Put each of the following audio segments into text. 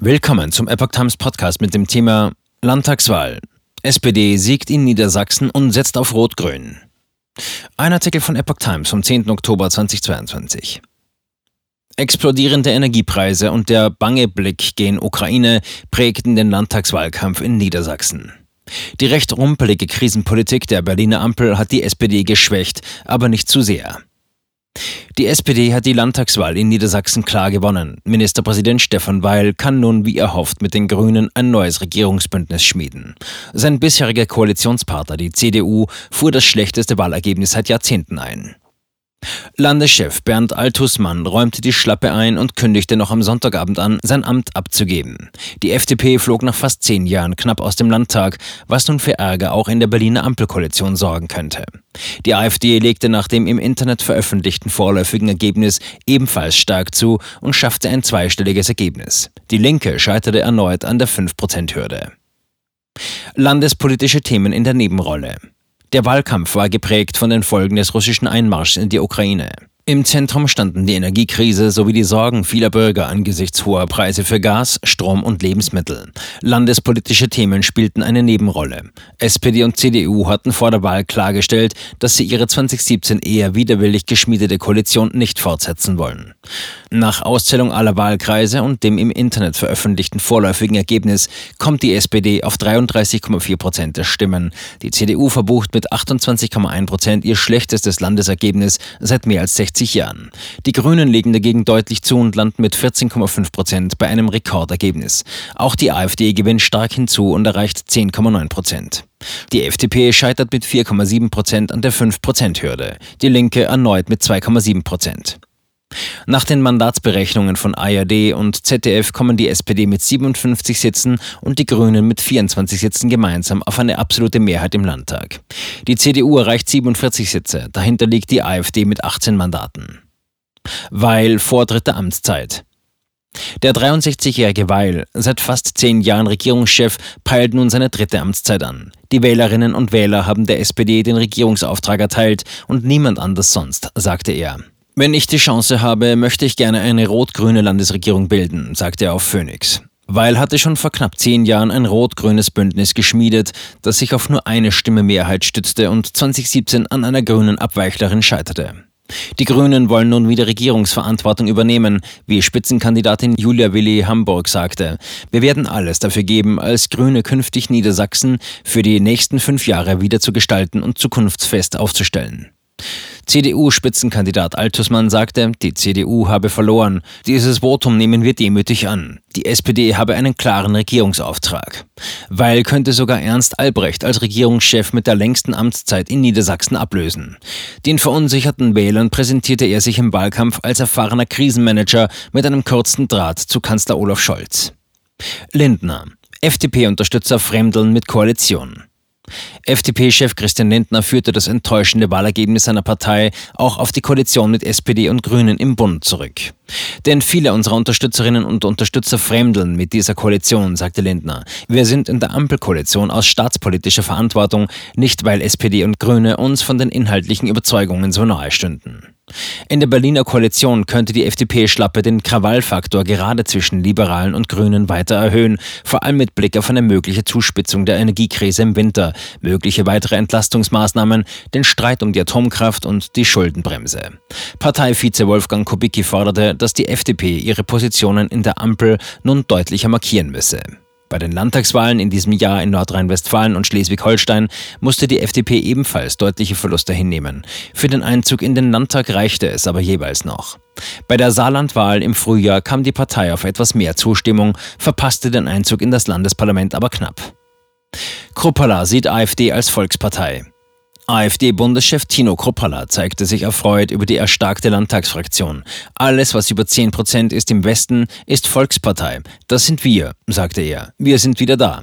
Willkommen zum Epoch Times Podcast mit dem Thema Landtagswahl. SPD siegt in Niedersachsen und setzt auf Rot-Grün. Ein Artikel von Epoch Times vom 10. Oktober 2022. Explodierende Energiepreise und der bange Blick gen Ukraine prägten den Landtagswahlkampf in Niedersachsen. Die recht rumpelige Krisenpolitik der Berliner Ampel hat die SPD geschwächt, aber nicht zu sehr. Die SPD hat die Landtagswahl in Niedersachsen klar gewonnen. Ministerpräsident Stefan Weil kann nun, wie erhofft, mit den Grünen ein neues Regierungsbündnis schmieden. Sein bisheriger Koalitionspartner, die CDU, fuhr das schlechteste Wahlergebnis seit Jahrzehnten ein. Landeschef Bernd Altusmann räumte die Schlappe ein und kündigte noch am Sonntagabend an, sein Amt abzugeben. Die FDP flog nach fast zehn Jahren knapp aus dem Landtag, was nun für Ärger auch in der Berliner Ampelkoalition sorgen könnte. Die AfD legte nach dem im Internet veröffentlichten vorläufigen Ergebnis ebenfalls stark zu und schaffte ein zweistelliges Ergebnis. Die Linke scheiterte erneut an der 5%-Hürde. Landespolitische Themen in der Nebenrolle. Der Wahlkampf war geprägt von den Folgen des russischen Einmarschs in die Ukraine. Im Zentrum standen die Energiekrise sowie die Sorgen vieler Bürger angesichts hoher Preise für Gas, Strom und Lebensmittel. Landespolitische Themen spielten eine Nebenrolle. SPD und CDU hatten vor der Wahl klargestellt, dass sie ihre 2017 eher widerwillig geschmiedete Koalition nicht fortsetzen wollen. Nach Auszählung aller Wahlkreise und dem im Internet veröffentlichten vorläufigen Ergebnis kommt die SPD auf 33,4 Prozent der Stimmen. Die CDU verbucht mit 28,1 Prozent ihr schlechtestes Landesergebnis seit mehr als 60 60 Jahren. Die Grünen legen dagegen deutlich zu und landen mit 14,5 Prozent bei einem Rekordergebnis. Auch die AfD gewinnt stark hinzu und erreicht 10,9 Prozent. Die FDP scheitert mit 4,7 Prozent an der 5-Prozent-Hürde. Die Linke erneut mit 2,7 Prozent. Nach den Mandatsberechnungen von ARD und ZDF kommen die SPD mit 57 Sitzen und die Grünen mit 24 Sitzen gemeinsam auf eine absolute Mehrheit im Landtag. Die CDU erreicht 47 Sitze, dahinter liegt die AfD mit 18 Mandaten. Weil Vortritt der Amtszeit. Der 63-jährige Weil, seit fast zehn Jahren Regierungschef, peilt nun seine dritte Amtszeit an. Die Wählerinnen und Wähler haben der SPD den Regierungsauftrag erteilt und niemand anders sonst, sagte er. Wenn ich die Chance habe, möchte ich gerne eine rot-grüne Landesregierung bilden, sagte er auf Phoenix. Weil hatte schon vor knapp zehn Jahren ein rot-grünes Bündnis geschmiedet, das sich auf nur eine Stimme Mehrheit stützte und 2017 an einer grünen Abweichlerin scheiterte. Die Grünen wollen nun wieder Regierungsverantwortung übernehmen, wie Spitzenkandidatin Julia Willi Hamburg sagte. Wir werden alles dafür geben, als Grüne künftig Niedersachsen für die nächsten fünf Jahre wieder zu gestalten und zukunftsfest aufzustellen. CDU-Spitzenkandidat Altusmann sagte, die CDU habe verloren. Dieses Votum nehmen wir demütig an. Die SPD habe einen klaren Regierungsauftrag. Weil könnte sogar Ernst Albrecht als Regierungschef mit der längsten Amtszeit in Niedersachsen ablösen. Den verunsicherten Wählern präsentierte er sich im Wahlkampf als erfahrener Krisenmanager mit einem kurzen Draht zu Kanzler Olaf Scholz. Lindner. FDP-Unterstützer fremdeln mit Koalition. FDP-Chef Christian Lindner führte das enttäuschende Wahlergebnis seiner Partei auch auf die Koalition mit SPD und Grünen im Bund zurück. Denn viele unserer Unterstützerinnen und Unterstützer fremdeln mit dieser Koalition, sagte Lindner. Wir sind in der Ampelkoalition aus staatspolitischer Verantwortung, nicht weil SPD und Grüne uns von den inhaltlichen Überzeugungen so nahe stünden. In der Berliner Koalition könnte die FDP-Schlappe den Krawallfaktor gerade zwischen Liberalen und Grünen weiter erhöhen, vor allem mit Blick auf eine mögliche Zuspitzung der Energiekrise im Winter, mögliche weitere Entlastungsmaßnahmen, den Streit um die Atomkraft und die Schuldenbremse. Parteivize Wolfgang Kubicki forderte, dass die FDP ihre Positionen in der Ampel nun deutlicher markieren müsse. Bei den Landtagswahlen in diesem Jahr in Nordrhein-Westfalen und Schleswig-Holstein musste die FDP ebenfalls deutliche Verluste hinnehmen. Für den Einzug in den Landtag reichte es aber jeweils noch. Bei der Saarlandwahl im Frühjahr kam die Partei auf etwas mehr Zustimmung, verpasste den Einzug in das Landesparlament aber knapp. Kruppala sieht AfD als Volkspartei. AfD-Bundeschef Tino Kruppalla zeigte sich erfreut über die erstarkte Landtagsfraktion. Alles, was über 10 Prozent ist im Westen, ist Volkspartei. Das sind wir, sagte er. Wir sind wieder da.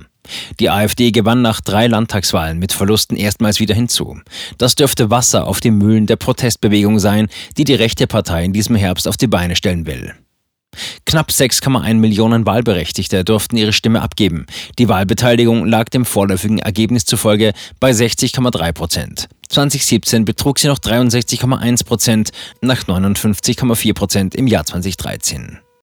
Die AfD gewann nach drei Landtagswahlen mit Verlusten erstmals wieder hinzu. Das dürfte Wasser auf die Mühlen der Protestbewegung sein, die die rechte Partei in diesem Herbst auf die Beine stellen will. Knapp 6,1 Millionen Wahlberechtigte durften ihre Stimme abgeben. Die Wahlbeteiligung lag dem vorläufigen Ergebnis zufolge bei 60,3 Prozent. 2017 betrug sie noch 63,1 Prozent nach 59,4 Prozent im Jahr 2013.